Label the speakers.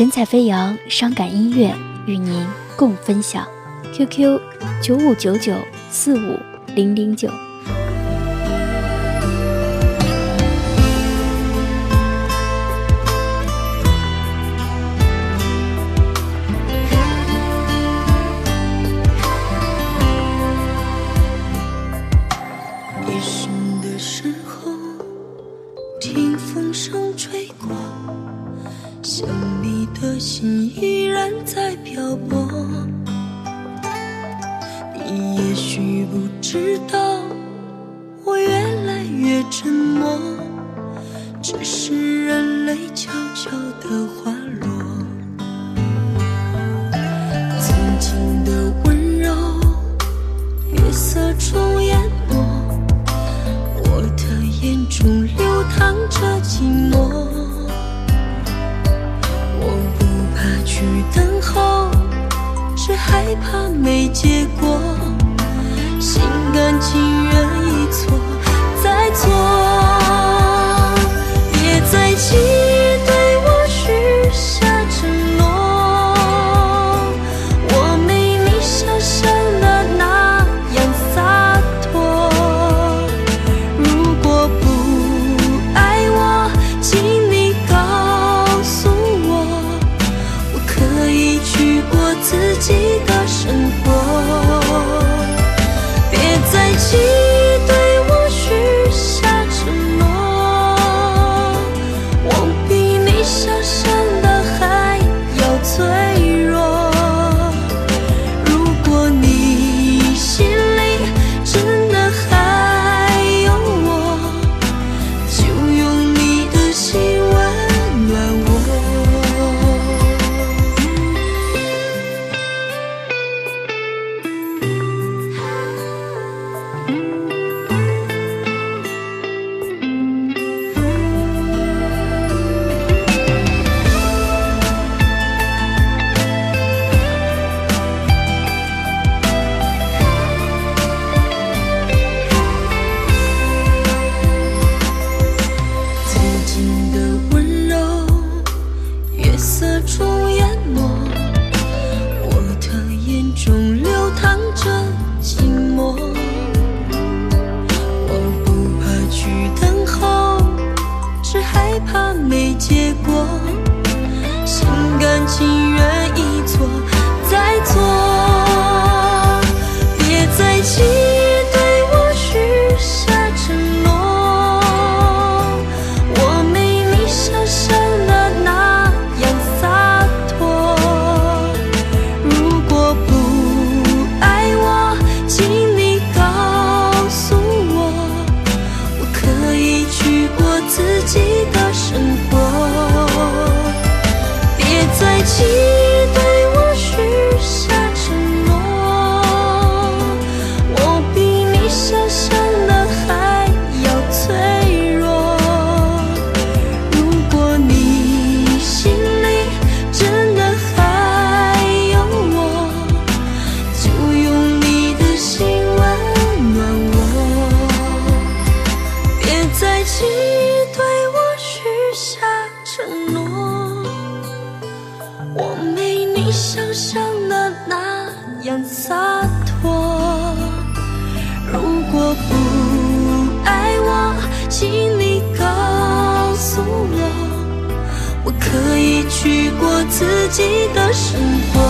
Speaker 1: 神采飞扬，伤感音乐与您共分享。QQ 九五九九四五零零九。
Speaker 2: 夜深的时候，听风声吹过。也许不知道，我越来越沉默，只是人类悄悄地滑落。曾经的温柔，月色中淹没，我的眼中流淌着寂寞。我不怕去等候，只害怕没结果。情结果想象的那样洒脱。如果不爱我请你告诉我我可以去过自己的生活。